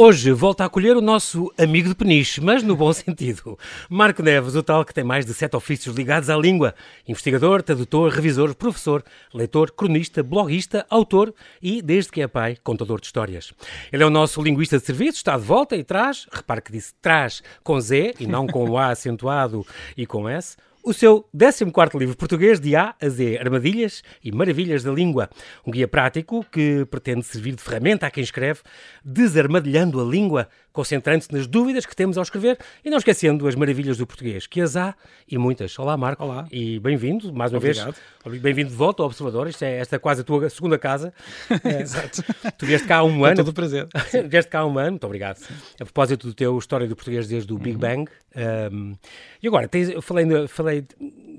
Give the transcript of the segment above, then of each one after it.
Hoje volta a acolher o nosso amigo de peniche, mas no bom sentido. Marco Neves, o tal que tem mais de sete ofícios ligados à língua. Investigador, tradutor, revisor, professor, leitor, cronista, bloguista, autor e, desde que é pai, contador de histórias. Ele é o nosso linguista de serviço, está de volta e traz, repare que disse traz com Z e não com o A acentuado e com S, o seu 14 livro português de A a Z, Armadilhas e Maravilhas da Língua. Um guia prático que pretende servir de ferramenta a quem escreve, desarmadilhando a língua, concentrando-se nas dúvidas que temos ao escrever e não esquecendo as maravilhas do português, que as há e muitas. Olá, Marco. Olá. E bem-vindo, mais uma Obrigado. vez. Bem-vindo de volta ao Observador. Isto é esta é quase a tua segunda casa. É, Exato. Tu vieste cá há um Com ano. todo o prazer. Vieste cá há um ano, muito obrigado. A propósito do teu História do Português desde o Big Uhum. Bang. Um, e agora, tens, eu falei, falei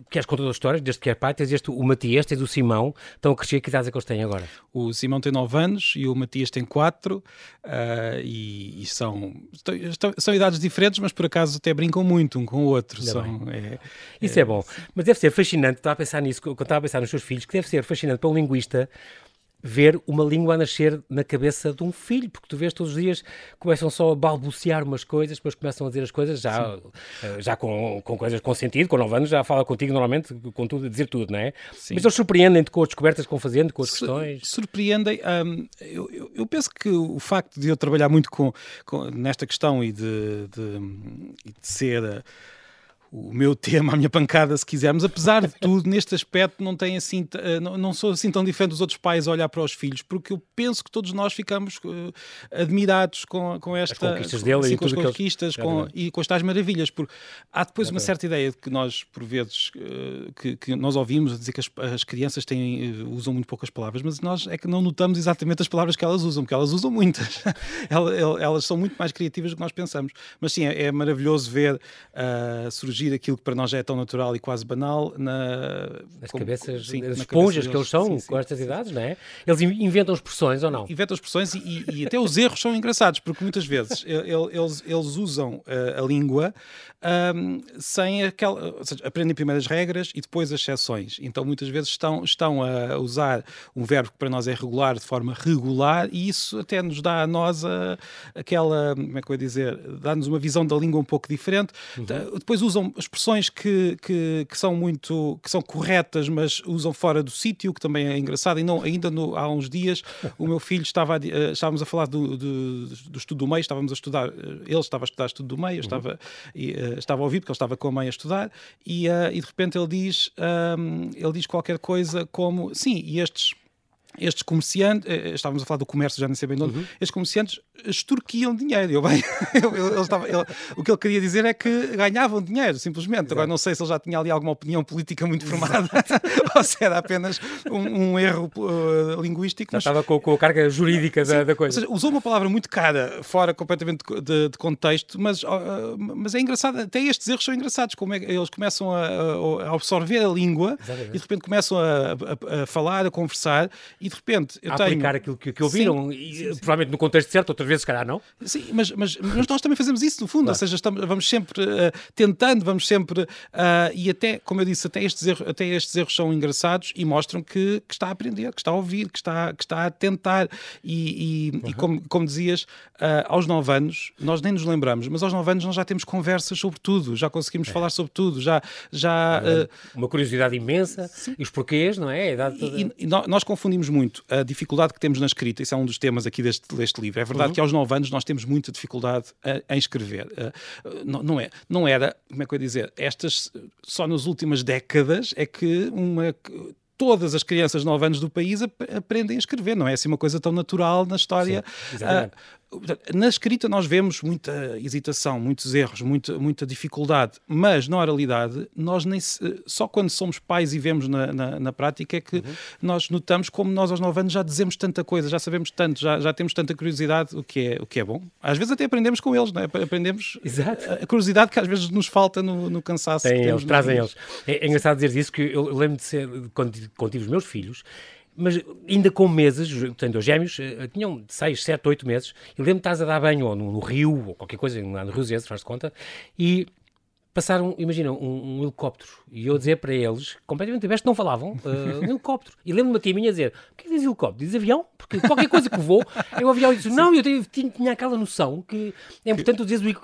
que és contador de histórias, desde que és pai, tens este, o Matias, tens o Simão, estão a crescer, que idades é que eles têm agora? O Simão tem 9 anos e o Matias tem 4 e, e são, estão- são idades diferentes, mas por acaso até brincam muito um com o outro. São, é, Isso é, bom. Mas deve ser fascinante, estava a pensar nisso, quando estava a pensar nos seus filhos, que deve ser fascinante para um linguista ver uma língua a nascer na cabeça de um filho, porque tu vês todos os dias, começam só a balbuciar umas coisas, depois começam a dizer as coisas já, eh, já com, com coisas com sentido, com 9 anos já fala contigo normalmente, com tudo, a dizer tudo, não é? Sim. Mas eles surpreendem-te com as descobertas que vão fazendo, com as Su- questões. Surpreendem. hum, eu, eu- penso que o facto de eu trabalhar muito com, com- nesta questão e de, de- de ser uh, o meu tema, a minha pancada, se quisermos, apesar de tudo, neste aspecto não tem assim, uh, não, não sou assim tão diferente dos outros pais a olhar para os filhos, porque eu penso que todos nós ficamos uh, admirados com, com esta conquistas dele assim, e com as conquistas com- Exatamente. e com as tais maravilhas, porque há depois uma Exatamente. certa ideia de que nós, por vezes, uh, que, que nós ouvimos a dizer que as, as crianças têm, uh, usam muito poucas palavras, mas nós é que não notamos exatamente as palavras que elas usam, porque elas usam muitas. Ela- el- elas são muito mais criativas do que nós pensamos. Mas sim, é, é maravilhoso ver uh, surgir aquilo que para nós já é tão natural e quase banal na, As como- cabeças, sim, as esponjas cabeça que eles são Sim, sim, com estas idades, não é? Eles in- inventam expressões ou não? Inventam expressões e, e- e até os erros são engraçados, porque muitas vezes el- el- eles, eles usam uh, a língua um, sem aquela. Ou seja, aprendem primeiro as regras e depois as exceções. Então muitas vezes estão, estão a usar um verbo que para nós é regular de forma regular e isso até nos dá a nós a- aquela. Como é que eu ia dizer? Dá-nos uma visão da língua um pouco diferente. Tá, Depois usam expressões que, que, que são muito. que são corretas, mas usam fora do sítio, que também é engraçado. E não, ainda no- há uns dias o meu filho estava a, eh, estávamos a falar do, do, do estudo do meio, estávamos a estudar, eh, ele estava a estudar estudo do meio, eu estava, e, eh, estava a ouvir porque ele estava com a mãe a estudar, e, eh, e de repente ele diz, ahm, ele diz qualquer coisa como, sim, e estes estes comerciantes, eh, estávamos a falar do comércio, já nem sei bem de onde, estes comerciantes extorquiam dinheiro. Eu, bem, eu- eu- estava- o que ele queria dizer é que ganhavam dinheiro, simplesmente. Agora não sei se ele já tinha ali alguma opinião política muito formada ou se era apenas um, um erro eh, linguístico. Já mas- estava com, com a carga jurídica da, da ou coisa. seja, usou uma palavra muito cara, fora completamente de, de- contexto, mas, ah, mas é engraçado, até estes erros são engraçados, como é que eles começam a, a- a absorver a língua Exatamente. e de repente começam a, a- a falar, a conversar, e de repente eu a tenho. aplicar aquilo que, que ouviram, Sim, e, sim, sim. provavelmente no contexto certo, outras vezes, se calhar, não? Sim, mas, mas, mas nós também fazemos isso, no fundo, Claro. ou seja, estamos, vamos sempre ah, tentando, vamos sempre. ah, e até, como eu disse, até estes, erros, até estes erros são engraçados e mostram que, que está a aprender, que está a ouvir, que está, que está a tentar. E, e- e como, como dizias, ah, aos 9 anos, nós nem nos lembramos, mas aos 9 anos nós já temos conversas sobre tudo, já conseguimos falar sobre tudo, já. já Uma curiosidade imensa, e os porquês, não é? E, e nó- nós confundimos muito a dificuldade que temos na escrita, isso é um dos temas aqui deste, deste livro. É verdade que aos 9 anos nós temos muita dificuldade a- em escrever. Uh, uh, não, não é, não era, como é que eu ia dizer, estas só nas últimas décadas é que uma. Todas as crianças de 9 anos do país ap- aprendem a escrever, não é assim uma coisa tão natural na história. Sim, Na escrita nós vemos muita hesitação, muitos erros, muita, muita dificuldade, mas na oralidade nós nem se- só quando somos pais e vemos na, na, na prática é que Uhum. nós notamos como nós aos 9 anos já dizemos tanta coisa, já sabemos tanto, já, já temos tanta curiosidade, o que, é, o que é bom. Às vezes até aprendemos com eles, não é? aprendemos Exato. a, a curiosidade que às vezes nos falta no, no cansaço. temos eles, trazem eles. É, é engraçado dizer isso, que eu, eu lembro de ser, quando, quando tive os meus filhos, mas ainda com meses, tenho dois gêmeos, eh, tinham 6, 7, 8 meses, e lembro-me estás a dar banho ou no, no rio, ou qualquer coisa, no Rio Zé, se faz de conta, e passaram, imagina, um, um, helicóptero e eu dizer para eles, completamente diversos, não falavam, uh, um helicóptero. E lembro-me uma tia minha dizer: o que é que diz helicóptero? Diz avião? Porque qualquer coisa que vou, eu avião e disse: não, eu tinha, tinha aquela noção que é importante tu dizeres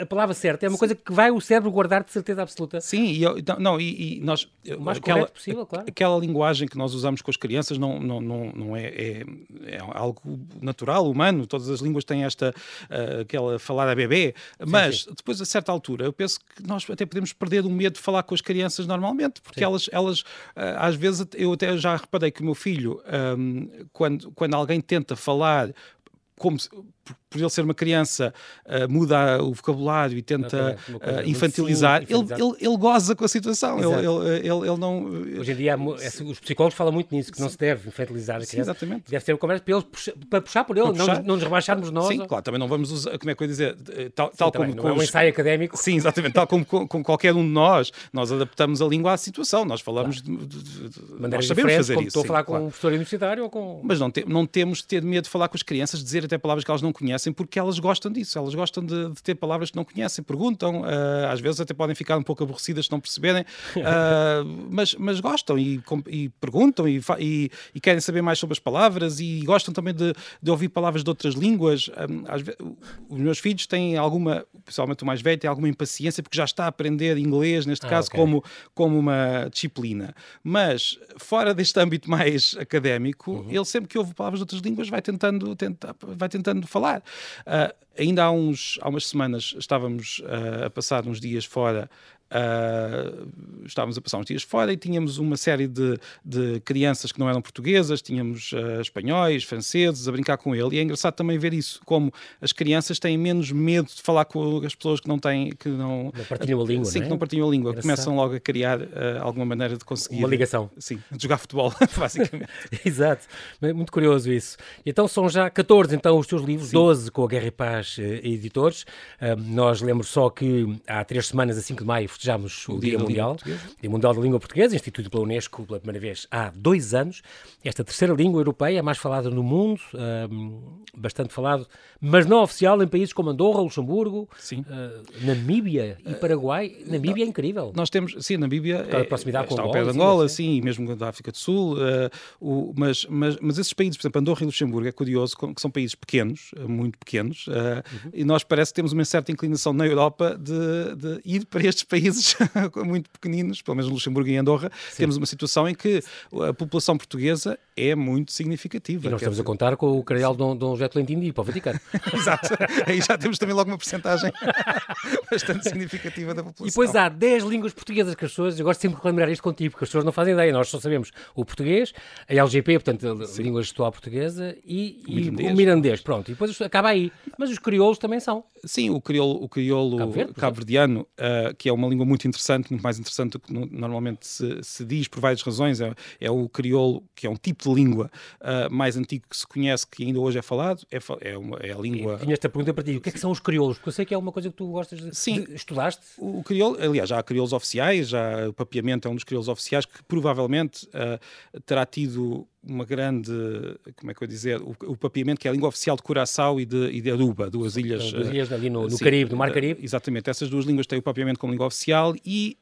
a palavra certa, é uma coisa que vai o cérebro guardar de certeza absoluta. Sim, e eu, não, e, e, nós. O mais aquela, possível, claro. Aquela linguagem que nós usamos com as crianças não, não, não, não é, é, é algo natural, humano, todas as línguas têm esta, uh, aquela falar a bebê, mas sim. depois a certa altura eu penso que nós até podemos perder o medo de falar com as crianças normalmente, porque elas, elas uh, às vezes, eu até já reparei que o meu filho, um, quando, quando alguém tenta falar como se, por ele ser uma criança, uh, muda o vocabulário e tenta uh, infantilizar, ele, ele, ele, goza com a situação. Ele, ele, ele, ele, não. Hoje em dia, os psicólogos falam muito nisso, que não se deve infantilizar a criança. Sim, exatamente. Deve ser uma conversa para, eles, para puxar por ele, puxar. Não, não nos rebaixarmos nós. Sim, claro, também não vamos usar, como é que eu ia dizer, tal, Sim, tal como. Não é um ensaio académico. Sim, exatamente, tal como com, com, qualquer um de nós, nós adaptamos a língua à situação, nós falamos claro. de, de, de nós sabemos fazer isso. Estou a falar com um professor universitário ou com. Mas não, te, não temos de ter medo de falar com as crianças, dizer até palavras que elas não conhecem, porque elas gostam disso, elas gostam de, de ter palavras que não conhecem, perguntam, uh, às vezes até podem ficar um pouco aborrecidas se não perceberem, uh, mas, mas gostam e, e perguntam e, e, e, querem saber mais sobre as palavras e gostam também de, de ouvir palavras de outras línguas. Um, ah, vezes, os meus filhos têm alguma, principalmente o mais velho, tem alguma impaciência porque já está a aprender inglês, neste ah, caso, okay. como, como uma disciplina. Mas fora deste âmbito mais académico, uhum. ele sempre que ouve palavras de outras línguas vai tentando, tenta, vai tentando falar. Uh, ainda há, uns, há umas semanas estávamos uh, a passar uns dias fora Uh, estávamos a passar uns dias fora e tínhamos uma série de, de crianças que não eram portuguesas, tínhamos uh, espanhóis, franceses a brincar com ele. E é engraçado também ver isso, como as crianças têm menos medo de falar com as pessoas que não têm, que não, não partilham a língua. Sim, não é? que não partilham a língua. Engraçado. Começam logo a criar uh, alguma maneira de conseguir. Uma ligação. Sim, de jogar futebol, basicamente. Exato. Muito curioso isso. Então são já 14 então os teus livros, Sim. 12 com a Guerra e Paz Editores. nós lembro só que há três semanas, a 5 de maio, festejamos o, o Dia, Dia Mundial, Dia Mundial da Língua Portuguesa, instituído pela Unesco pela primeira vez há dois anos. Esta terceira língua europeia, mais falada no mundo, um, bastante falado, mas não oficial em países como Andorra, Luxemburgo, uh, Namíbia e Paraguai. Uh, Namíbia é incrível. Nós temos, sim, Namíbia é, proximidade está com ao pé de Angola, sim, sim, e mesmo da África do Sul, uh, o, mas, mas, mas esses países, por exemplo, Andorra e Luxemburgo, é curioso, que são países pequenos, muito pequenos, uhum. e nós parece que temos uma certa inclinação na Europa de, de ir para estes países muito pequeninos, pelo menos no Luxemburgo e Andorra, Sim. temos uma situação em que a população portuguesa é muito significativa. E nós estamos dizer... a contar com o cardeal Dom, Dom José Tolentino para o Vaticano. Exato. Aí já temos também logo uma porcentagem bastante significativa da população. E depois há 10 línguas portuguesas que as pessoas, eu gosto sempre de lembrar isto contigo, porque as pessoas não fazem ideia, nós só sabemos o português, a LGP, portanto, Sim. a língua gestual portuguesa, e, e mirandês. o mirandês, pronto, e depois acaba aí. Mas os crioulos também são. Sim, o crioulo, o crioulo cabo-verdiano, uh, que é uma língua muito interessante, muito mais interessante do que normalmente se, se diz, por várias razões, é, é, o crioulo, que é um tipo de língua uh, mais antigo que se conhece, que ainda hoje é falado, é, é, uma, é a língua... Tinha esta pergunta para ti, o que é que são os crioulos? Porque eu sei que é uma coisa que tu gostas de... Sim. De, estudaste? O crioulo, aliás, já há crioulos oficiais, já o papiamento é um dos crioulos oficiais que provavelmente uh, terá tido uma grande, como é que eu dizer, o, o papiamento que é a língua oficial de Curaçao e de, e de Aruba, duas ilhas... Duas ilhas ali no, no Caribe, no Mar Caribe. Exatamente, essas duas línguas têm o papiamento como língua oficial e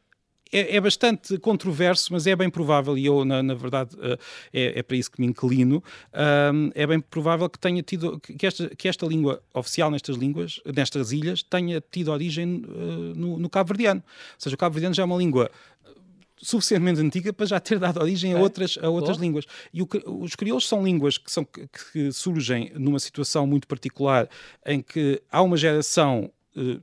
é, é, bastante controverso, mas é bem provável, e eu, na, na verdade, uh, é, é, para isso que me inclino, é bem provável que tenha tido, que esta, que esta língua oficial nestas línguas, nestas ilhas, tenha tido origem uh, no, no Cabo Verdeano. Ou seja, o Cabo Verdeano já é uma língua suficientemente antiga para já ter dado origem a outras, a outras línguas. E o, os crioulos são línguas que, são, que, que surgem numa situação muito particular em que há uma geração,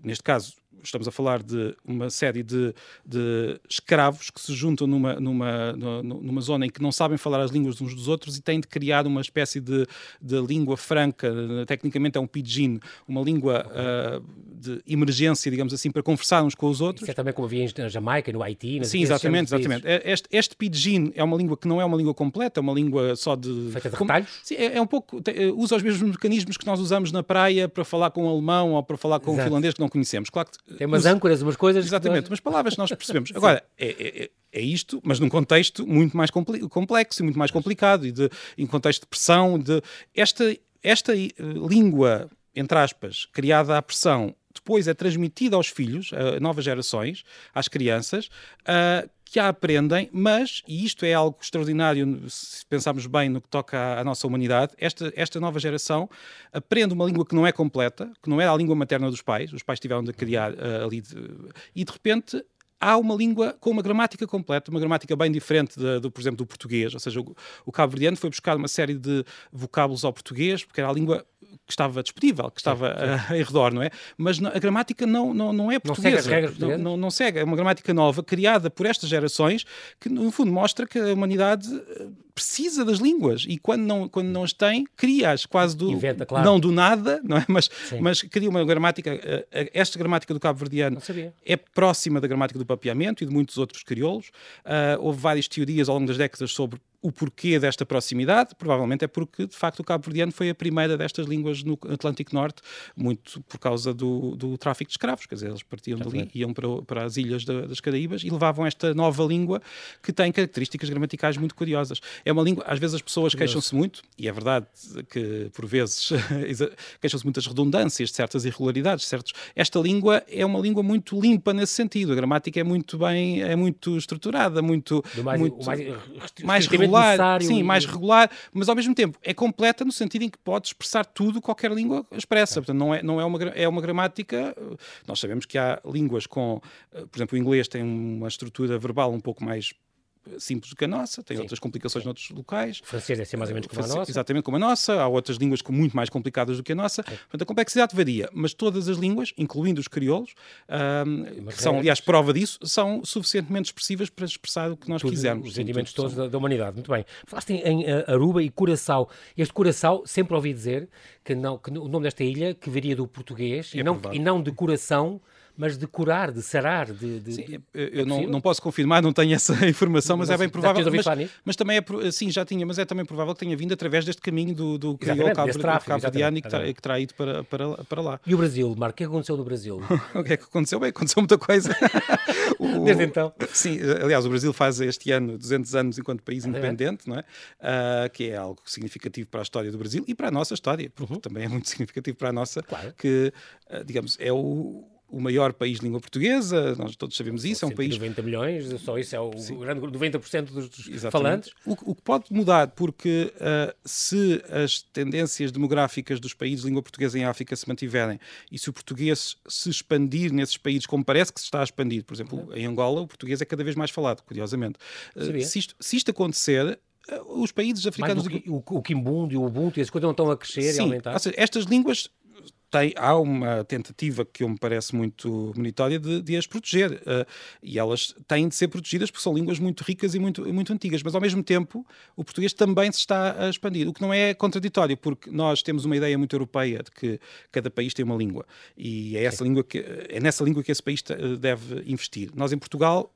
neste caso estamos a falar de uma série de, de escravos que se juntam numa, numa, numa zona em que não sabem falar as línguas uns dos outros e têm de criar uma espécie de, de língua franca, tecnicamente é um pidgin, uma língua uh, de emergência, digamos assim, para conversar uns com os outros. Isso é também como havia na Jamaica, no Haiti. Sim, exatamente, exatamente. É, este, este pidgin é uma língua que não é uma língua completa, é uma língua só de... Feita de retalhos? Sim, é, é um pouco... Eh, usa os mesmos mecanismos que nós usamos na praia para falar com um alemão ou para falar com Exato. um finlandês que não conhecemos. Claro que tem umas âncoras, umas coisas. Exatamente, umas palavras que nós percebemos. Agora, é, é, é, é, isto, mas num contexto muito mais complexo e muito mais complicado, e de, em contexto de pressão, de esta, esta língua, entre aspas, criada à pressão depois é transmitida aos filhos, a novas gerações, às crianças, uh, que a aprendem, mas, e isto é algo extraordinário se pensarmos bem no que toca à, à, nossa humanidade, esta, esta nova geração aprende uma língua que não é completa, que não é a língua materna dos pais, os pais tiveram de criar uh, ali, de, e de repente há uma língua com uma gramática completa, uma gramática bem diferente, de, de por exemplo, do português. Ou seja, o, o cabo-verdiano foi buscar uma série de vocábulos ao português, porque era a língua que estava disponível, que estava sim, sim. em redor, não é? Mas a gramática não, não, não é portuguesa. Não segue as regras não, não, não segue. É uma gramática nova, criada por estas gerações, que no fundo mostra que a humanidade eh, precisa das línguas e quando não, quando não as tem, cria-as quase do, Inventa, claro. não do nada, não é? mas, mas cria uma gramática. Eh, eh, esta gramática do cabo-verdiano é próxima da gramática do papiamento e de muitos outros crioulos. Uh, houve várias teorias ao longo das décadas sobre o porquê desta proximidade, provavelmente é porque, de facto, o cabo-verdiano foi a primeira destas línguas no Atlântico Norte, muito por causa do, do tráfico de escravos, quer dizer, eles partiam dali, iam para, para as ilhas das Caraíbas e levavam esta nova língua que tem características gramaticais muito curiosas. É uma língua, às vezes as pessoas queixam-se muito, e é verdade que, por vezes, queixam-se muitas redundâncias, de certas irregularidades, certos... Esta língua é uma língua muito limpa nesse sentido, a gramática é muito bem, é muito estruturada, muito... Mais, muito mais, mais regular, sim, mais regular, mas ao mesmo tempo é completa no sentido em que pode expressar tudo qualquer língua expressa. É. Portanto, não é, não é uma é uma gramática. Nós sabemos que há línguas com, eh, por exemplo, o inglês tem uma estrutura verbal um pouco mais simples do que a nossa, tem Sim. outras complicações Sim. noutros locais. O francês deve ser mais ou menos como a nossa. Exatamente como a nossa. Há outras línguas muito mais complicadas do que a nossa. Sim. Portanto, a complexidade varia, mas todas as línguas, incluindo os crioulos, um, que são, aliás, prova disso, são suficientemente expressivas para expressar o que nós Tudo, quisermos. Os sentimentos todos da, da, humanidade. Muito bem. Falaste em, em uh, Aruba e Curaçao. Este Curaçao, sempre ouvi dizer que, não, que o nome desta ilha, que viria do português é e, não, e não de coração, mas de curar, de sarar, de... de, sim, de... eu é não, não posso confirmar, não tenho essa informação, mas, é bem provável. Mas, mas, também é, sim, já tinha, mas é também provável que tenha vindo através deste caminho do, do crioulo cabo-verdiano e que, que terá ido para, para, para lá. E o Brasil, Marco, o que aconteceu no Brasil? o que é que aconteceu? Bem, aconteceu muita coisa. o, Desde então. Sim, aliás, o Brasil faz este ano 200 anos enquanto país independente, não é? Uh, que é algo significativo para a história do Brasil e para a nossa história, porque uhum. também é muito significativo para a nossa, claro. que, uh, digamos, é o o maior país de língua portuguesa, nós todos sabemos isso, é um país... 90 milhões, só isso é o Sim. grande 90% dos, dos falantes. O, o, que pode mudar, porque uh, se as tendências demográficas dos países de língua portuguesa em África se mantiverem e se o português se expandir nesses países, como parece que se está a expandir, por exemplo, em Angola o português é cada vez mais falado, curiosamente. Uh, se, isto, se isto acontecer, eh, os países africanos. O, o, o Kimbundo e o Ubuntu, essas coisas não estão a crescer Sim, e aumentar. Seja, estas línguas tem, há uma tentativa que me parece muito meritória de, de as proteger. Uh, e elas têm de ser protegidas porque são línguas muito ricas e muito, muito antigas. Mas, ao mesmo tempo, o português também se está a expandir. O que não é contraditório, porque nós temos uma ideia muito europeia de que cada país tem uma língua. E é, essa língua que, é nessa língua que esse país deve investir. Nós, em Portugal,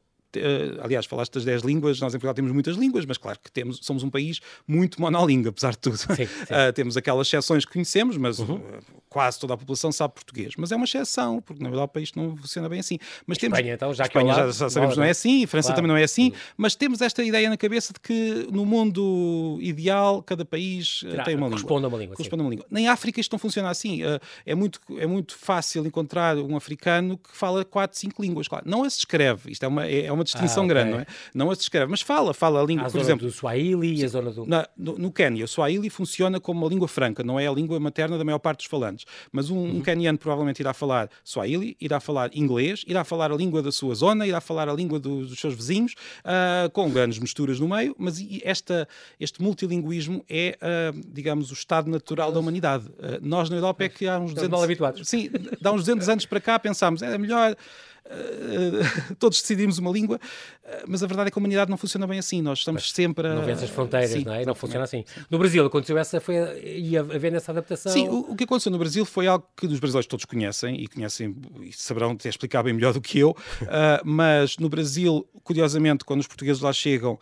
aliás, falaste das 10 línguas, nós em Portugal temos muitas línguas, mas claro que temos, somos um país muito monolíngue, apesar de tudo. Sim, sim. Uh, temos aquelas exceções que conhecemos, mas uhum. uh, quase toda a população sabe português. Mas é uma exceção, porque na Europa isto não funciona bem assim. Mas Espanha, temos, então, já Espanha que já, já sabemos não é assim, França claro. também não é assim, mas temos esta ideia na cabeça de que no mundo ideal cada país Terá, tem uma corresponde língua. A uma língua corresponde a uma língua. Nem África isto não funciona assim. é, muito, é muito fácil encontrar um africano que fala 4, 5 línguas. Claro, não as escreve, isto é uma, é, é uma distinção ah, okay. grande, não é? Não as escreve, mas fala, fala a língua, a por exemplo. do Swahili e a zona do. Na, no, no Quênia, o Swahili funciona como uma língua franca, não é a língua materna da maior parte dos falantes. Mas um, uhum. um queniano provavelmente irá falar Swahili, irá falar inglês, irá falar a língua da sua zona, irá falar a língua do, dos seus vizinhos, uh, com grandes misturas no meio, mas esta, este multilinguismo é, uh, digamos, o estado natural da humanidade. Uh, nós na Europa é que há uns 200... mal habituados. Sim, dá uns 200 anos para cá pensámos, é melhor Uh, todos decidimos uma língua, uh, mas a verdade é que a humanidade não funciona bem assim. Nós estamos mas sempre a. Não vê as fronteiras, sim, não é? Não funciona assim. No Brasil aconteceu essa, foi, ia haver essa adaptação. Sim, o, o, que aconteceu no Brasil foi algo que os brasileiros todos conhecem e conhecem e saberão até explicar bem melhor do que eu, uh, mas no Brasil, curiosamente, quando os portugueses lá chegam,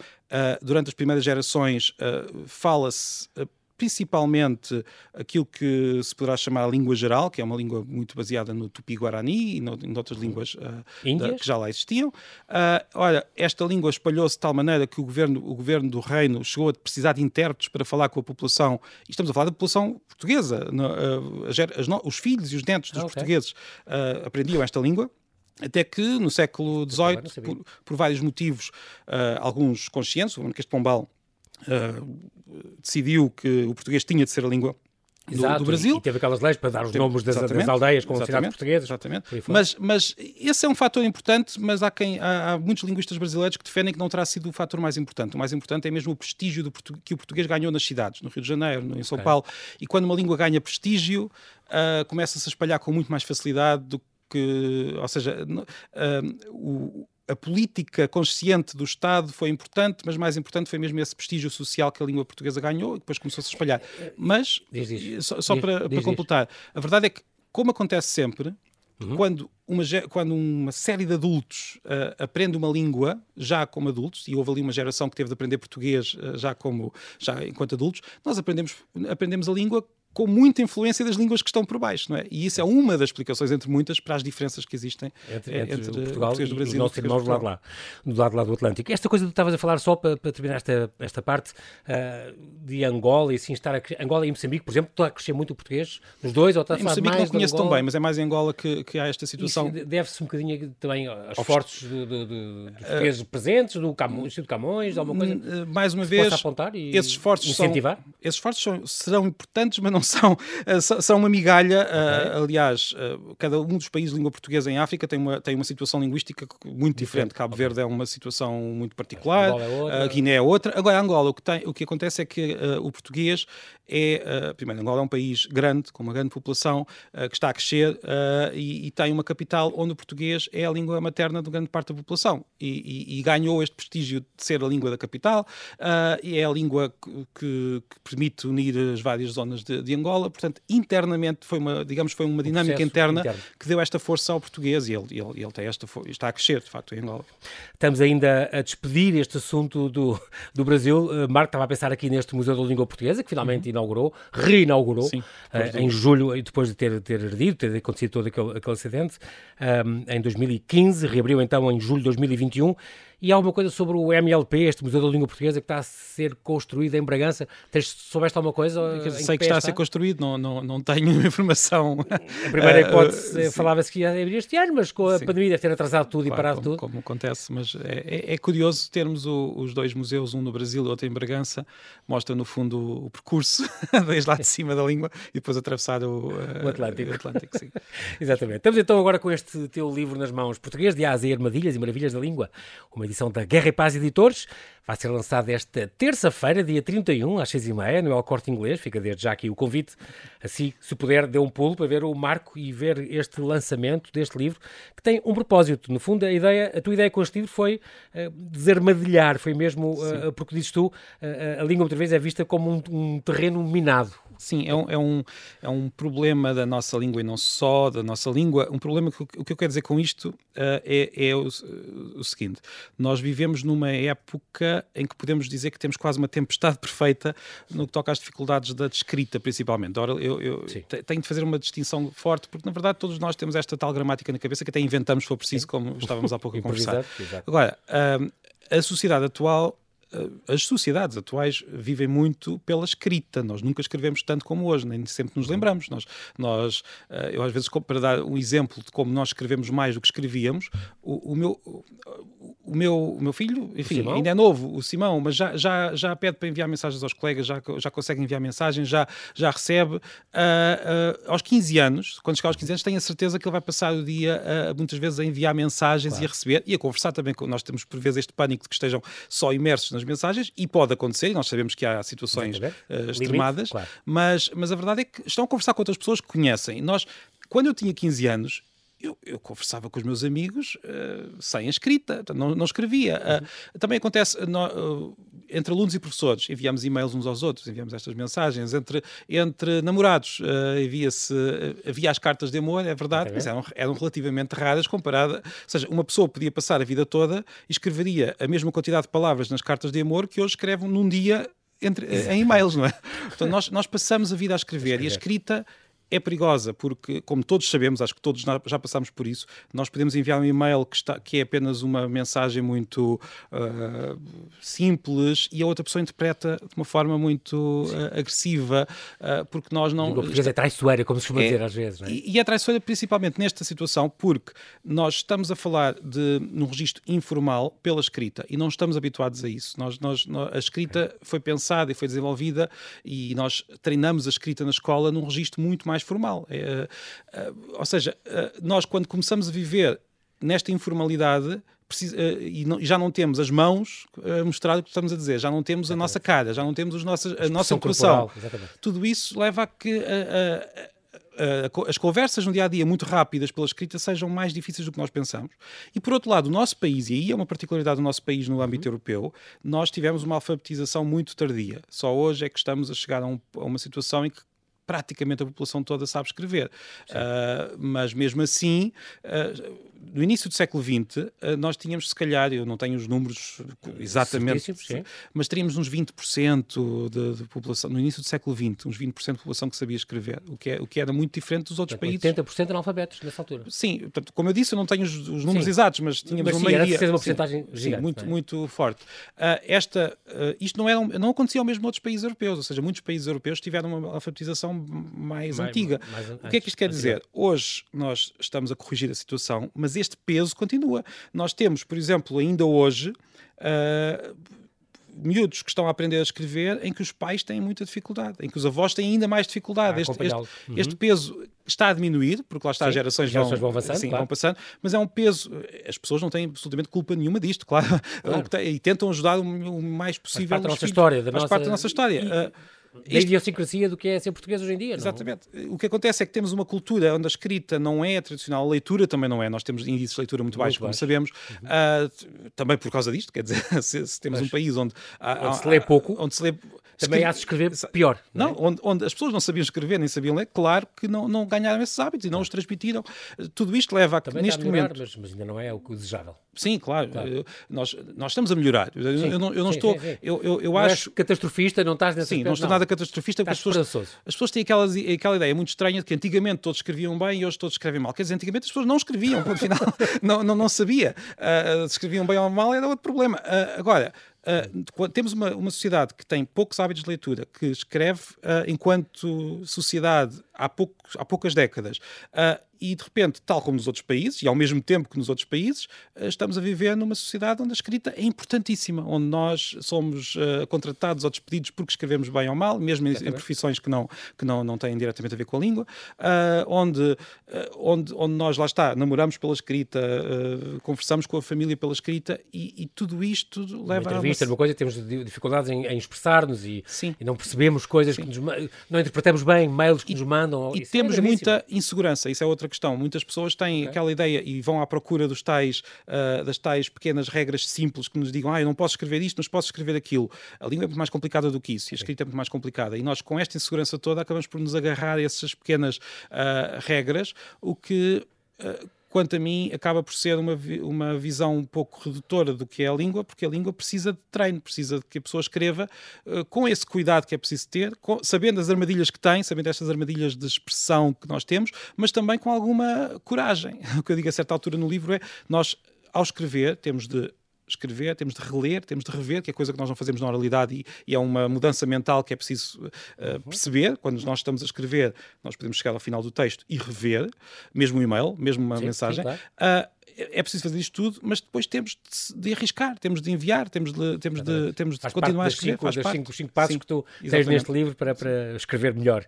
durante as primeiras gerações, fala-se principalmente aquilo que se poderá chamar a língua geral, que é uma língua muito baseada no tupi-guarani e no, em outras línguas uh, da, que já lá existiam. Uh, olha, esta língua espalhou-se de tal maneira que o governo, o governo do reino chegou a precisar de intérpretes para falar com a população, e estamos a falar da população portuguesa, no, uh, as, as, os filhos e os netos dos okay. portugueses aprendiam esta língua. Até que no século XVIII, por, por, vários motivos, alguns conscientes, o Marquês de Pombal uh, decidiu que o português tinha de ser a língua do, do, Brasil. E teve aquelas leis para dar os nomes das, das, aldeias com cidades portuguesas. Exatamente. Mas, mas esse é um fator importante, mas há, quem, há, há, muitos linguistas brasileiros que defendem que não terá sido o fator mais importante. O mais importante é mesmo o prestígio do, que o português ganhou nas cidades, no Rio de Janeiro, no, em São okay. Paulo. E quando uma língua ganha prestígio, uh, começa-se a espalhar com muito mais facilidade do que, ou seja, uh, o, a política consciente do Estado foi importante, mas mais importante foi mesmo esse prestígio social que a língua portuguesa ganhou e depois começou-se a espalhar. Mas, diz, diz. só, só diz, para, para completar, a verdade é que, como acontece sempre, Uhum. Quando, uma, quando uma série de adultos uh, aprende uma língua já como adultos, e houve ali uma geração que teve de aprender português uh, já como já enquanto adultos, nós aprendemos, aprendemos a língua com muita influência das línguas que estão por baixo, não é? E isso é uma das explicações, entre muitas, para as diferenças que existem entre, entre, entre Portugal e do Brasil os nossos irmãos do lado, lá, do lado lá do Atlântico. Esta coisa que tu estavas a falar, só para, para terminar esta, esta parte uh, de Angola e assim estar a Angola e Moçambique, por exemplo, está a crescer muito o português nos dois, ou está a falar Moçambique mais não conheço tão bem, mas é mais em Angola que, que há esta situação. Deve-se um bocadinho também aos esforços de, de, dos portugueses uh, presentes, do Camões, do Camões, alguma coisa mais uma vez, esses esforços incentivar? São, esses esforços são, serão importantes, mas não são são uma migalha. Okay. Uh, aliás, uh, cada um dos países de língua portuguesa em África tem uma, tem uma situação linguística muito diferente. Cabo okay. Verde é uma situação muito particular, é Guiné é outra. Agora, Angola, o que, tem, o que acontece é que o português é. primeiro, Angola é um país grande, com uma grande população, que está a crescer e, e, tem uma capital onde o português é a língua materna de grande parte da população. E, e, e ganhou este prestígio de ser a língua da capital, e é a língua que, que, que permite unir as várias zonas de, de Angola. Portanto, internamente foi uma, digamos, foi uma dinâmica interna interno. que deu esta força ao português e ele, ele, ele tem esta, está a crescer, de facto, em Angola. Estamos ainda a despedir este assunto do, do Brasil. Marco estava a pensar aqui neste Museu da Língua Portuguesa, que finalmente uhum. Inaugurou, reinaugurou Sim, uh, em julho, depois de ter, ter ardido, ter acontecido todo aquele, aquele acidente, um, em 2015, reabriu então em julho de 2021 e há alguma coisa sobre o MLP, este Museu da Língua Portuguesa, que está a ser construído em Bragança? Tens, soubeste alguma coisa? Sei que, está, está, a ser construído, não, não, não tenho informação. A primeira eh, hipótese uh, falava-se que ia abrir este ano, mas com a sim. pandemia deve ter atrasado tudo claro, e parado como, tudo. Como acontece, mas é, é, é curioso termos o, os dois museus, um no Brasil e outro em Bragança, mostra no fundo o, o percurso, desde lá de cima da língua e depois atravessar o, uh, o Atlântico. O Atlântico Exatamente. Estamos então agora com este teu livro nas mãos, Português de Asa e Armadilhas e Maravilhas da Língua, uma edição da Guerra e Paz Editores. Vai ser lançado esta terça-feira, dia 31, às 6h30, no El Corte Inglês. Fica desde já aqui o convite. Assim, se puder, dê um pulo para ver o marco e ver este lançamento deste livro, que tem um propósito. No fundo, a, ideia, a tua ideia com este livro foi uh, desarmadilhar, foi mesmo, uh, porque dizes tu, uh, a língua outra vez é vista como um, um terreno minado. Sim, é um, é, um, é um problema da nossa língua e não só da nossa língua. Um problema que o que eu quero dizer com isto uh, é, é o, o, seguinte: nós vivemos numa época em que podemos dizer que temos quase uma tempestade perfeita no que toca às dificuldades da escrita, principalmente. Ora, eu, eu tenho de fazer uma distinção forte, porque na verdade todos nós temos esta tal gramática na cabeça que até inventamos, se for preciso, como estávamos há pouco a conversar. Agora, uh, a sociedade atual as sociedades atuais vivem muito pela escrita. Nós nunca escrevemos tanto como hoje, nem sempre nos lembramos. Nós, nós eh, eu às vezes, para dar um exemplo de como nós escrevemos mais do que escrevíamos, o, o meu, o, meu, o meu filho, enfim, ainda é novo, o Simão, mas já, já, já pede para enviar mensagens aos colegas, já, já consegue enviar mensagens, já, já recebe. Uh, uh, aos 15 anos, quando chegar aos 15 anos, tenho a certeza que ele vai passar o dia uh, muitas vezes a enviar mensagens claro. e a receber e a conversar também. Nós temos por vezes este pânico de que estejam só imersos nas mensagens e pode acontecer, e nós sabemos que há situações uh, extremadas, claro. mas, mas a verdade é que estão a conversar com outras pessoas que conhecem. Nós, quando eu tinha 15 anos, eu, eu, conversava com os meus amigos uh, sem a escrita, não, não escrevia. Uh, também acontece no, uh, entre alunos e professores, enviamos e-mails uns aos outros, enviamos estas mensagens. Entre, entre namorados, envia-se, havia as cartas de amor, é verdade, mas eram, eram relativamente raras comparada. Ou seja, uma pessoa podia passar a vida toda e escreveria a mesma quantidade de palavras nas cartas de amor que hoje escreve num dia entre, em e-mails, não é? Portanto, nós, nós passamos a vida a escrever, a escrever. e a escrita é perigosa porque, como todos sabemos, acho que todos já passamos por isso, nós podemos enviar um e-mail que, está, que é apenas uma mensagem muito uh, simples e a outra pessoa interpreta de uma forma muito uh, agressiva, uh, porque nós não... O português é traiçoeira, como se costuma é, dizer às vezes. É? E, e é traiçoeira principalmente nesta situação porque nós estamos a falar de num registro informal pela escrita e não estamos habituados a isso. Nós, nós, nós a escrita foi pensada e foi desenvolvida e nós treinamos a escrita na escola num registro muito mais mais formal. É, é, ou seja, é, nós quando começamos a viver nesta informalidade, e já não temos as mãos a mostrar o que estamos a dizer, já não temos a nossa cara, já não temos os nossos, a nossa ocupação. Tudo isso leva a que a, a, as conversas no dia a dia muito rápidas pela escrita sejam mais difíceis do que nós pensamos. E por outro lado, o nosso país, e aí é uma particularidade do nosso país no âmbito uhum. europeu, nós tivemos uma alfabetização muito tardia. Só hoje é que estamos a chegar a, um, a uma situação em que praticamente a população toda sabe escrever. Uh, mas mesmo assim, uh, no início do século XX, uh, nós tínhamos, se calhar, eu não tenho os números exatamente, mas teríamos uns 20% de, de, população, no início do século XX, uns 20% de população que sabia escrever, o que, é, o que era muito diferente dos outros portanto, países. 80% analfabetos nessa altura. Sim, portanto, como eu disse, eu não tenho os, os números sim. exatos, mas tínhamos mas, uma sim, maioria. Era uma porcentagem sim, sim, muito, é? muito forte. esta, isto não, era, não acontecia ao mesmo outros países europeus, ou seja, muitos países europeus tiveram uma alfabetização mais, mais antiga. Mais, o que é que isto quer dizer? Hoje nós estamos a corrigir a situação, mas este peso continua. Nós temos, por exemplo, ainda hoje. Uh, miúdos que estão a aprender a escrever em que os pais têm muita dificuldade, em que os avós têm ainda mais dificuldade. Ah, este, este, uhum. este, peso está a diminuir, porque lá está, as gerações, gerações vão, vão, avançando, sim, claro. vão passando, mas é um peso, as pessoas não têm absolutamente culpa nenhuma disto, claro, claro. e tentam ajudar o, mais possível. Faz parte da nossa história. Da faz nossa... parte da nossa história. E... Uh, da idiosincrasia do que é ser português hoje em dia. Exatamente. Não? O que acontece é que temos uma cultura onde a escrita não é tradicional, a leitura também não é. Nós temos índices de leitura muito, muito baixos, como sabemos, uhum. uh, também por causa disto. Quer dizer, se, se temos Mas, um país onde, onde se lê pouco, onde se lê também há de escrever pior. Não, não é? onde, onde, as pessoas não sabiam escrever nem sabiam ler, claro que não, não ganharam esses hábitos e não os transmitiram. Tudo isto leva a que também neste melhorar, momento. Mas, mas, ainda não é o que desejável. Sim, claro. claro. Nós, nós estamos a melhorar. Eu, eu não, eu não sim, estou. Sim, sim. Eu, eu, eu não acho. catastrofista, não estás nessa Sim, não estou nada catastrofista porque as pessoas, as pessoas têm aquelas, aquela ideia muito estranha de que antigamente todos escreviam bem e hoje todos escrevem mal. Quer dizer, antigamente as pessoas não escreviam, ponto final. não, não, não sabia. Uh, se escreviam bem ou mal era outro problema. Uh, agora, Uh, temos uma, uma sociedade que tem poucos hábitos de leitura, que escreve uh, enquanto sociedade há, pouco, há poucas décadas. Uh, e de repente, tal como nos outros países, e ao mesmo tempo que nos outros países, estamos a viver numa sociedade onde a escrita é importantíssima, onde nós somos contratados ou despedidos porque escrevemos bem ou mal, mesmo em, em, profissões que não, que não, não têm diretamente a ver com a língua, onde, onde, onde nós, lá está, namoramos pela escrita, conversamos com a família pela escrita, e, e tudo isto leva uma entrevista, a. Uma coisa, temos dificuldades em, em expressar-nos e, e, não percebemos coisas Sim. que nos, não interpretamos bem mails que e, nos mandam. E temos é muita insegurança, isso é outra questão. Muitas pessoas têm okay. aquela ideia e vão à procura dos tais, uh, das tais pequenas regras simples que nos digam, ah, eu não posso escrever isto, mas posso escrever aquilo. A língua é muito mais complicada do que isso, e a escrita é muito mais complicada. E nós, com esta insegurança toda, acabamos por nos agarrar a essas pequenas uh, regras, o que. Uh, quanto a mim, acaba por ser uma, uma visão um pouco redutora do que é a língua, porque a língua precisa de treino, precisa de que a pessoa escreva uh, com esse cuidado que é preciso ter, com, sabendo as armadilhas que tem, sabendo estas armadilhas de expressão que nós temos, mas também com alguma coragem. O que eu digo a certa altura no livro é: nós, ao escrever, temos de escrever, temos de reler, temos de rever, que é coisa que nós não fazemos na oralidade e, e é uma mudança mental que é preciso uh, perceber. Quando nós estamos a escrever, nós podemos chegar ao final do texto e rever, mesmo um e-mail, mesmo uma sim, mensagem. Sim, claro. uh, é, é preciso fazer isto tudo, mas depois temos de, de arriscar, temos de enviar, temos de, temos de, temos de continuar a escrever. Cinco, faz parte. Cinco, cinco passos Sim, que tu exatamente. tens neste livro para, para escrever melhor.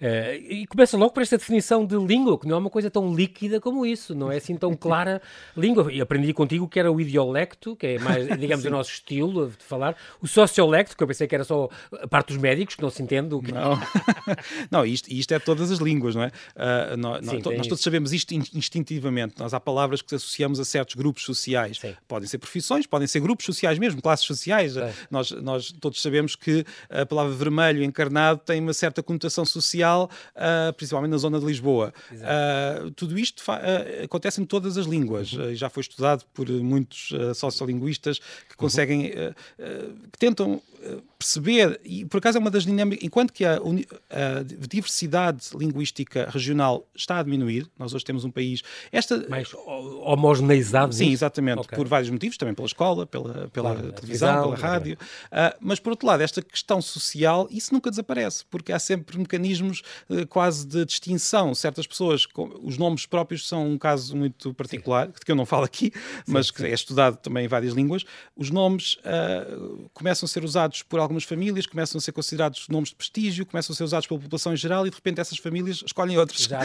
Uh, e começa logo por esta definição de língua, que não é uma coisa tão líquida como isso, não é assim tão clara língua. E aprendi contigo que era o idiolecto, que é mais, digamos, o nosso estilo de falar, o sociolecto, que eu pensei que era só a parte dos médicos, que não se entende. O que... Não, não isto, isto é todas as línguas, não é? Uh, nós, Sim, nós, nós todos sabemos isto instintivamente. Nós há palavras que associamos a certos grupos sociais. Sim. Podem ser profissões, podem ser grupos sociais mesmo, classes sociais. Nós, nós todos sabemos que a palavra vermelho encarnado tem uma certa conotação social, uh, principalmente na zona de Lisboa. Uh, tudo isto uh, acontece em todas as línguas. Uhum. já foi estudado por muitos sociolinguistas que conseguem, uhum. que tentam perceber, e por acaso é uma das dinâmicas, enquanto que a, a, diversidade linguística regional está a diminuir, nós hoje temos um país. Esta, Mais homogeneizado? Sim, exatamente, okay. por vários motivos, também pela escola, pela, pela claro, televisão, pela rádio. Uh, mas por outro lado, esta questão social, isso nunca desaparece, porque há sempre mecanismos uh, quase de distinção. Certas pessoas, com, os nomes próprios são um caso muito particular, sim. que eu não falo aqui, mas sim, que é estudado também em várias línguas. Os nomes uh, começam a ser usados por algumas famílias, começam a ser considerados nomes de prestígio, começam a ser usados pela população em geral e de repente essas famílias escolhem outros. Já.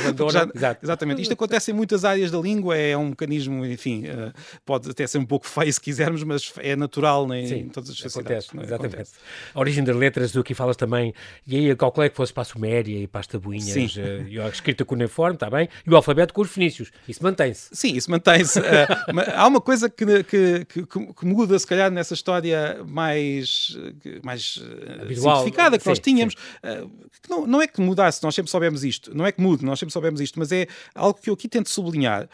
Já, exatamente. Isto acontece em muitas áreas da língua, é um mecanismo, enfim, uh, pode até ser um pouco feio se quisermos, mas é natural né, Sim, em todas as sociedades. Acontece, é? exatamente. Acontece. A origem das letras, do que falas também, e aí calculei que fosse para a Suméria e para as tabuinhas, uh, e a escrita cuneiforme, está bem, e o alfabeto com os fenícios. Isso mantém-se. Sim, isso mantém-se. uh, há uma coisa que, que, que, que, muda, se calhar, nessa história mais, mais simplificada que sim, nós tínhamos. que não, não é que mudasse, nós sempre soubemos isto. Não é que mude, nós sempre soubemos isto, mas é algo que eu aqui tento sublinhar.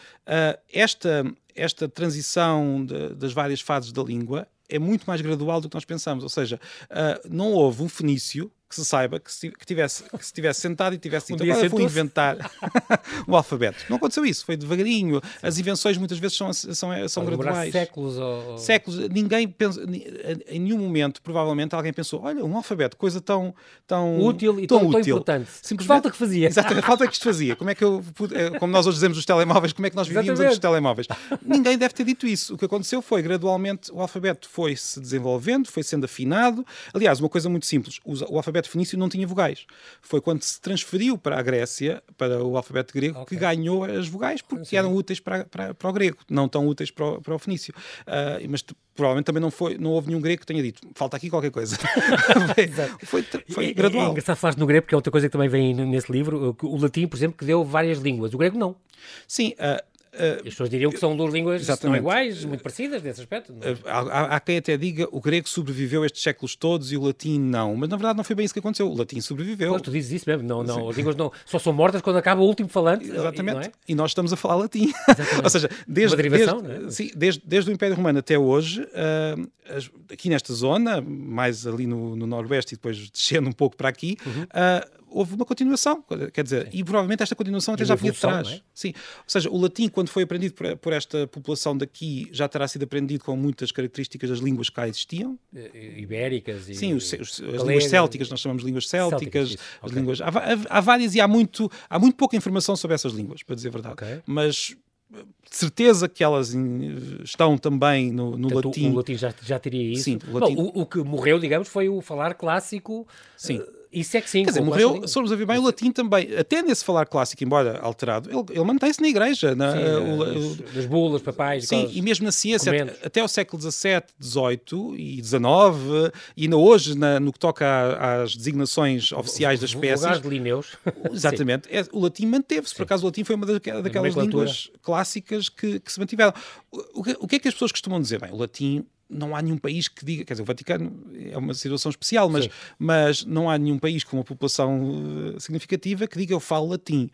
Esta, esta transição de, das várias fases da língua é muito mais gradual do que nós pensamos. Ou seja, uh, não houve um fenício que se saiba que se, que tivesse, que se tivesse sentado e tivesse dito, um agora vou inventar o alfabeto. Não aconteceu isso, foi devagarinho. Sim. As invenções muitas vezes são, são, são graduais. séculos ou... Séculos. Ninguém pensa, em nenhum momento, provavelmente, alguém pensou, olha, um alfabeto, coisa tão, tão útil e tão, tão, útil. tão importante. Simplesmente, falta que fazia. Exatamente, falta que isto fazia. Como é que eu, eh, como nós hoje dizemos os telemóveis, como é que nós vivíamos antes dos telemóveis? Ninguém deve ter dito isso. O que aconteceu foi, gradualmente, o alfabeto foi se desenvolvendo, foi sendo afinado. Aliás, uma coisa muito simples, o alfabeto fenício não tinha vogais. Foi quando se transferiu para a Grécia, para o alfabeto grego, okay. que ganhou as vogais, porque eram úteis para, para, para, o grego, não tão úteis para o, para o fenício. Uh, mas provavelmente também não, foi, não houve nenhum grego que tenha dito falta aqui qualquer coisa. foi, foi, foi gradual. É, é engraçado falar no grego, porque é outra coisa que também vem nesse livro. O latim, por exemplo, que deu várias línguas. O grego não. Sim, Uh, As pessoas diriam que são duas línguas exatamente. não iguais, muito parecidas nesse aspecto. Uh, há, há, quem até diga o grego sobreviveu estes séculos todos e o latim não. Mas na verdade não foi bem isso que aconteceu. O latim sobreviveu. Pois, tu dizes isso mesmo. Não, não, as línguas não, só são mortas quando acaba o último falante. Exatamente. E, é? e nós estamos a falar latim. Ou seja, desde, derivação, desde, é? sim, desde, desde, o Império Romano até hoje, uh, aqui nesta zona, mais ali no, no Noroeste e depois descendo um pouco para aqui, uhum houve uma continuação, quer dizer, Sim. e provavelmente esta continuação até já vinha de trás. É? Sim. Ou seja, o latim, quando foi aprendido por, por, esta população daqui, já terá sido aprendido com muitas características das línguas que cá existiam. Ibéricas e. Sim, os, os, as línguas célticas, nós chamamos de línguas célticas, célticas as okay. línguas. Há, há, há, várias e há muito, há muito pouca informação sobre essas línguas, para dizer a verdade. Okay. Mas de certeza que elas estão também no, no Portanto, latim. O, o latim já, já teria isso. Sim, o, latim... Bom, o, o, que morreu, digamos, foi o falar clássico. Sim. Uh, isso é que sim. Quer dizer, morreu, se formos a ver bem, o latim também, até nesse falar clássico, embora alterado, ele, ele mantém-se na igreja. Na, sim, uh, das bulas, papais. Sim, e mesmo na ciência, até, até o século XVII, XVIII e XIX, e ainda hoje, na, no que toca às designações oficiais das peças. de Lineus. Exatamente. É, o latim manteve-se. Por acaso, o latim foi uma daquelas línguas clássicas que, que se mantiveram. O, o, o que é que as pessoas costumam dizer? Bem, o latim não há nenhum país que diga, quer dizer, o Vaticano é uma situação especial, mas, mas não há nenhum país com uma população uh, significativa que diga eu falo latim.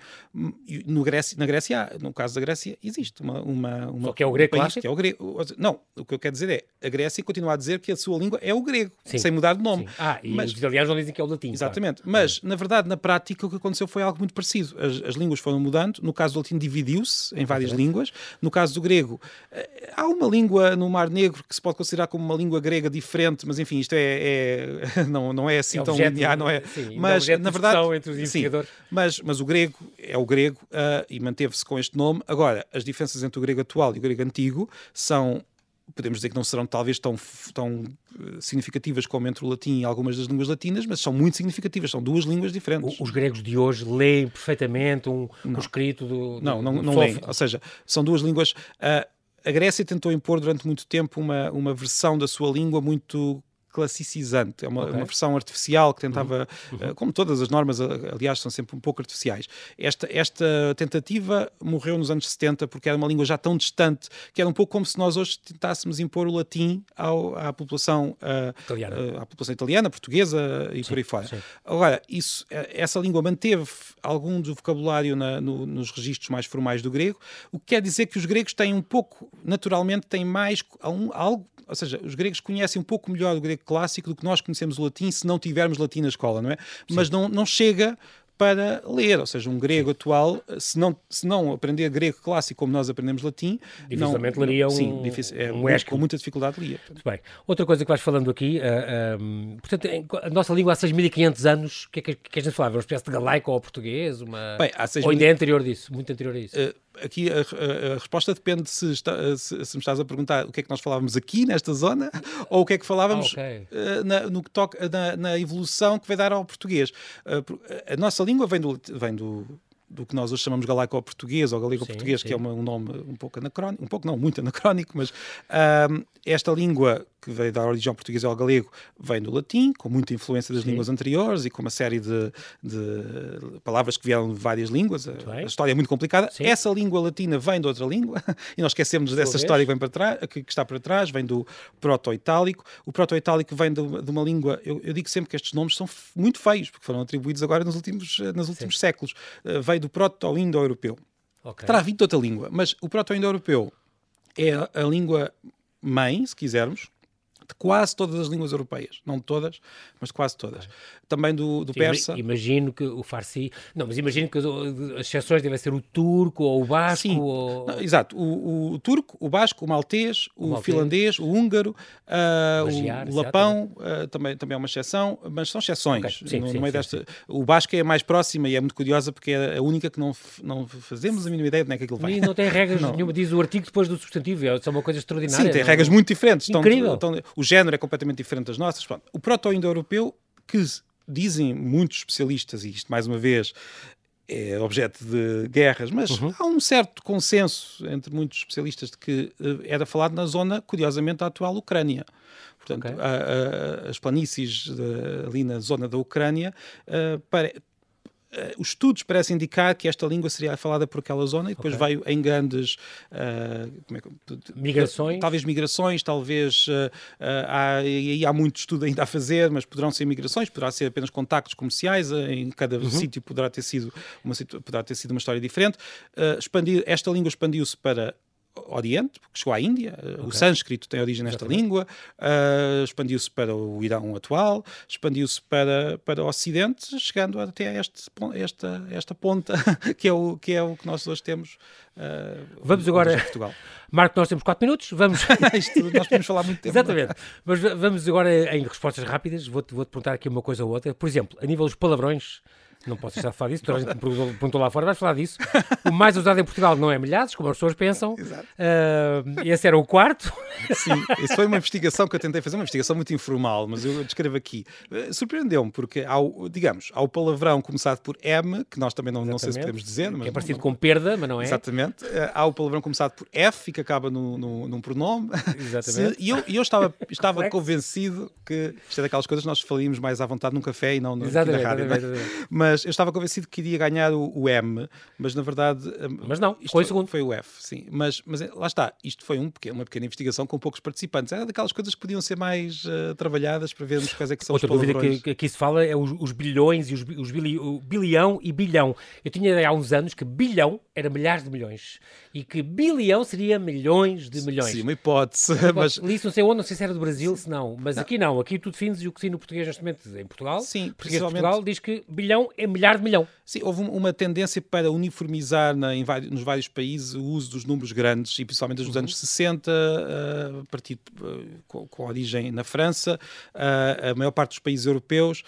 No Grécia, na Grécia, no caso da Grécia, existe uma. uma, uma Só que é o grego um país que é o grego. Não, o que eu quero dizer é a Grécia continua a dizer que a sua língua é o grego, Sim. sem mudar de nome. Sim. Ah, e mas, os italianos não dizem que é o latim. Exatamente. Claro. Mas, na verdade, na prática, o que aconteceu foi algo muito parecido. As, as línguas foram mudando. No caso do latim, dividiu-se em várias línguas. No caso do grego, eh, há uma língua no Mar Negro que se pode considerar como uma língua grega diferente, mas enfim, isto é, é não, não é assim é tão objeto, linear, não é? Sim, mas na verdade, entre os sim, mas, mas o grego é o grego uh, e manteve-se com este nome. Agora, as diferenças entre o grego atual e o grego antigo são podemos dizer que não serão talvez tão, tão ah, significativas como entre o latim e algumas das línguas latinas, mas são muito significativas, são duas línguas diferentes. Os gregos de hoje leem perfeitamente um, um escrito do, do Não, não, não leem, ou seja, são duas línguas... Uh, a Grécia tentou impor durante muito tempo uma, uma versão da sua língua muito classicizante, é uma, okay. uma versão artificial que tentava, uhum. uh, como todas as normas, aliás, são sempre um pouco artificiais. Esta, esta tentativa morreu nos anos 70 porque era uma língua já tão distante que era um pouco como se nós hoje tentássemos impor o latim ao, à população uh, italiana. Uh, à população italiana, portuguesa e sim, por aí fora. Sim. Agora, isso, essa língua manteve algum do vocabulário na, no, nos registros mais formais do grego, o que quer dizer que os gregos têm um pouco, naturalmente, têm mais um, algo ou seja, os gregos conhecem um pouco melhor o grego clássico do que nós conhecemos o latim se não tivermos latim na escola, não é? Sim. Mas não, não chega para ler, ou seja, um grego sim. atual, se não, se não aprender grego clássico como nós aprendemos latim, dificilmente não, leria um, sim, difícil, é, um com muita dificuldade lia. Muito bem. Outra coisa que vais falando aqui, uh, portanto, a nossa língua há 6.500 anos, o que é que, que a gente falava? Uma espécie de galaico ou português? Uma... Bem, há 6 ou ainda é anterior disso, muito anterior a isso? Uh, aqui a, a, a, resposta depende se, está, se, se, me estás a perguntar o que é que nós falávamos aqui nesta zona ou o que é que falávamos ah, okay. uh, na, no que toca na, na, evolução que vai dar ao português. Uh, a nossa língua vem do, vem do do que nós hoje chamamos galaico-português ou galego-português, que é uma, um nome um pouco anacrónico, um pouco não, muito anacrónico, mas uh, esta língua que veio da origem portuguesa ao galego vem do latim, com muita influência das Sim. línguas anteriores e com uma série de, de palavras que vieram de várias línguas. A, a, história é muito complicada. Sim. Essa língua latina vem de outra língua e nós esquecemos dessa história que, vem para trás, que, que, está para trás, vem do proto-itálico. O proto-itálico vem de, de, uma língua, eu, eu, digo sempre que estes nomes são muito feios, porque foram atribuídos agora nos últimos, nos últimos séculos. Uh, veio do proto-indo-europeu. Okay. Terá vindo de outra língua, mas o proto-indo-europeu é a língua mãe, se quisermos, de quase todas as línguas europeias. Não de todas, mas de quase todas. Também do, do persa. Imagino que o farsi. Não, mas imagino que as exceções devem ser o turco ou o basco. Sim. Ou... Não, exato. O, o, turco, o basco, o maltês, o, o maltês. finlandês, o húngaro, uh, Magiar, o lapão, uh, também, também é uma exceção, mas são exceções. Okay. Sim, no, sim, no meio desta... O basco é a mais próxima e é muito curiosa porque é a única que não, não fazemos a mínima ideia de onde é que aquilo vai. E não tem regras nenhuma, diz o artigo depois do substantivo. É uma coisa extraordinária. Sim, tem não? regras muito diferentes. Incrível. Estão, estão, o género é completamente diferente das nossas. Pronto. O proto-indo-europeu, que dizem muitos especialistas, e isto mais uma vez é objeto de guerras, mas uhum. há um certo consenso entre muitos especialistas de que uh, era falado na zona, curiosamente, da atual Ucrânia. Portanto, okay. a, a, as planícies de, ali na zona da Ucrânia Uh, os estudos parecem indicar que esta língua seria falada por aquela zona e depois okay. veio em grandes uh, é, migrações. Talvez migrações, talvez uh, há, e há muito estudo ainda a fazer, mas poderão ser migrações, poderá ser apenas contactos comerciais, em cada uhum. sítio poderá ter sido uma poderá ter sido uma história diferente. expandir, esta língua expandiu-se para Oriente, porque chegou à Índia, okay. o sânscrito tem origem nesta Exatamente. língua, uh, expandiu-se para o Irão atual, expandiu-se para, para o Ocidente, chegando até este, esta, esta ponta que é, o, que é o que nós hoje temos. Uh, vamos agora. Portugal. Marco, nós temos 4 minutos, vamos. Isto, nós podemos falar muito tempo. Exatamente. Mas vamos agora em respostas rápidas. Vou-te vou perguntar aqui uma coisa ou outra. Por exemplo, a nível dos palavrões, não posso deixar de falar disso, toda a gente me perguntou lá fora, vais falar disso. O mais usado em Portugal não é milhares, como as pessoas pensam. Exato. Uh, esse era o quarto. Sim, isso foi uma investigação que eu tentei fazer, uma investigação muito informal, mas eu descrevo aqui. Uh, Surpreendeu-me, porque, ao, digamos, há o palavrão começado por M, que nós também não, não sei se podemos dizer. Mas que é parecido não, com perda, mas não é? Exatamente. Há o palavrão começado por F, e que acaba no, no, num pronome. Exatamente. E eu, eu estava, estava convencido que isto é daquelas coisas que nós faríamos mais à vontade num café e não no, na rádio. Exatamente. Mas mas eu estava convencido que iria ganhar o, o M, mas na verdade. Hum, mas não, foi o segundo. Foi o F, sim. Mas, mas eh, lá está, isto foi um pequeno, uma pequena investigação com poucos participantes. Era daquelas coisas que podiam ser mais uh, trabalhadas para vermos quais é que são Outra os dúvida que, que aqui se fala é os, os bilhões e os, os bili, bilhão e bilhão. Eu tinha ideia há uns anos que bilhão era milhares de milhões e que bilhão seria milhões de milhões. Sim, uma hipótese. Mas... Li isso não sei onde, não sei se era do Brasil, se não. Mas não. aqui não, aqui tu defines e o que sim no português neste momento em Portugal. Sim, português de Portugal diz que bilhão é milhar de milhão. Sim, houve uma tendência para uniformizar na, em nos vários países o uso dos números grandes, e principalmente nos uhum. anos 60, uh, a partir, uh, com, com, origem na França. Uh, a maior parte dos países europeus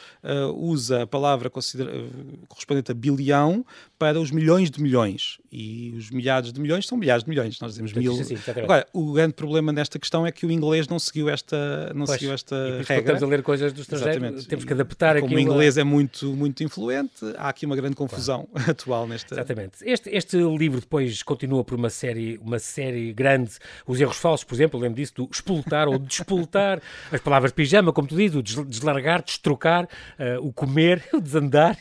usa a palavra correspondente a bilhão para os milhões de milhões. E os milhares de milhões são milhares de milhões, nós dizemos mil. Sim, Agora, o grande problema nesta questão é que o inglês não seguiu esta, não pois, seguiu esta e regra. Estamos a ler coisas do estrangeiro, Exatamente. temos que adaptar Como o inglês é muito, muito influente, há aqui uma grande confusão claro. atual nesta. Exatamente. Este, este livro depois continua por uma série, uma série grande, os erros falsos, por exemplo, lembro disso, do expultar ou despoltar, as palavras pijama, como tu dizes, o deslargar, destrocar, uh, o comer, o desandar.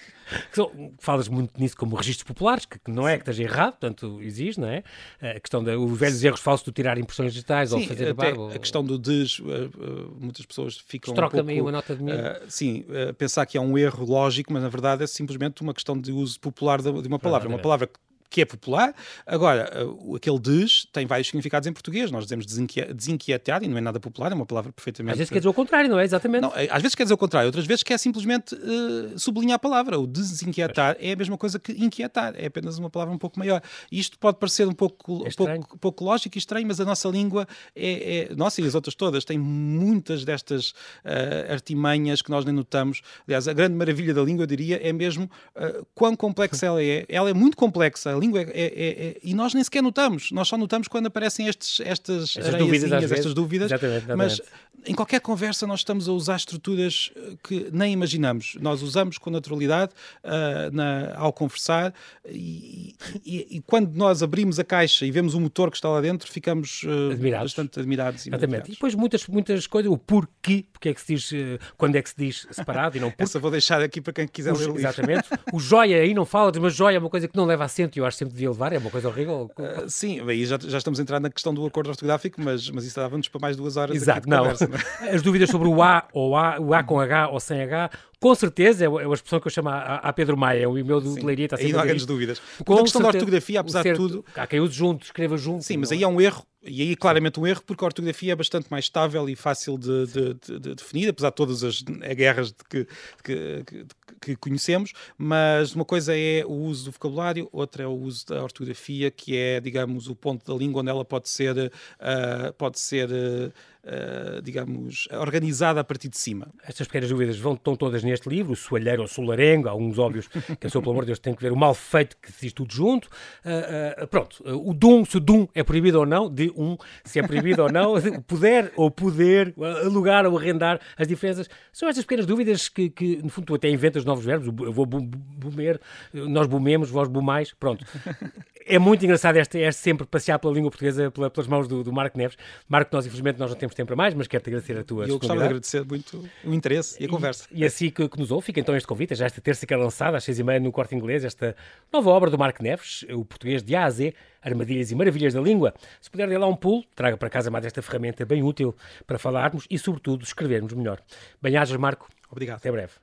Falas muito nisso como registros populares, que, não é que esteja errado, portanto existe, não é? A questão dos velhos erros falsos de tirar impressões digitais sim, ou fazer a barba. A questão do des, uh, uh, muitas pessoas ficam. Troca-me um uma nota de mim. Uh, sim, pensar que é um erro lógico, mas na verdade é simplesmente uma questão de uso popular de, de uma palavra. Uma palavra que que é popular. Agora, aquele des tem vários significados em português. Nós dizemos desinquietado e não é nada popular, é uma palavra perfeitamente. Às vezes quer dizer o contrário, não é? Exatamente. Não, às vezes quer dizer o contrário, outras vezes quer simplesmente uh, sublinhar a palavra. O desinquietar é a mesma coisa que inquietar, é apenas uma palavra um pouco maior. E isto pode parecer um pouco, é pouco, pouco lógico e estranho, mas a nossa língua é, é. Nossa e as outras todas têm muitas destas uh, artimanhas que nós nem notamos. Aliás, a grande maravilha da língua, eu diria, é mesmo uh, quão complexa ela é. Ela é muito complexa língua é, é, é, e nós nem sequer notamos, nós só notamos quando aparecem estes, estas, estas dúvidas, estas dúvidas exatamente, exatamente. mas em qualquer conversa nós estamos a usar estruturas eh, que nem imaginamos. Nós usamos com naturalidade uh, na, ao conversar e, e, e, quando nós abrimos a caixa e vemos o motor que está lá dentro, ficamos uh, admirados. bastante admirados. E Exatamente. E depois muitas, muitas coisas, o porquê, porque é que se diz, quando é que se diz separado e não por. Essa vou deixar aqui para quem quiser o, ler o livro. Exatamente. o joia aí não fala, mas joia é uma coisa que não leva acento e eu acho sempre devia levar, é uma coisa horrível. Uh, sim, aí já, já estamos a entrar na questão do acordo ortográfico, mas, mas isso dava-nos para mais duas horas. Exato, não. Conversa, não. É? As dúvidas sobre o A ou A, o A com H ou sem H, com certeza, é é expressão que eu chamo a, a Pedro Maia, o e-mail do Leiria está sempre Aí não há grandes dúvidas. Com a questão da ortografia, apesar de tudo... Há quem use junto, escreva junto. Sim, mas aí é um erro e aí claramente um erro, porque a ortografia é bastante mais estável e fácil de, de, de, de definir, apesar de todas as guerras que, que, que, conhecemos, mas uma coisa é o uso do vocabulário, outra é o uso da ortografia, que é, digamos, o ponto da língua onde ela pode ser, uh, pode ser uh, uh, digamos, organizada a partir de cima. Estas pequenas dúvidas vão, estão todas neste livro, o soalheiro ou solarengo, alguns óbvios que pessoa, pelo amor de Deus, tem que ver o mal feito que diz tudo junto. pronto, o dum, se o dum é proibido ou não, de um, se é proibido ou não, poder ou poder, alugar ou arrendar, as diferenças. São estas pequenas dúvidas que, que no fundo, tu até inventas novos verbos. Eu vou bumer, nós bumemos, vós bumais, pronto. É muito engraçado este, este sempre passear pela língua portuguesa pela, pelas mãos do, do Marco Neves. Marco, nós infelizmente nós não temos tempo para mais, mas quero-te agradecer a tua Eu gostava de agradecer muito o interesse e a conversa. E, e assim que, que, nos ouve, fica então este convite, já esta terça que é lançada, às seis e meia no Corte Inglês, esta nova obra do Marco Neves, o português de A a Z, Armadilhas e Maravilhas da Língua. Se puder dar lá um pulo, traga para casa mais esta ferramenta bem útil para falarmos e, sobretudo, escrevermos melhor. Bem-ajas, Marco. Obrigado. Até breve.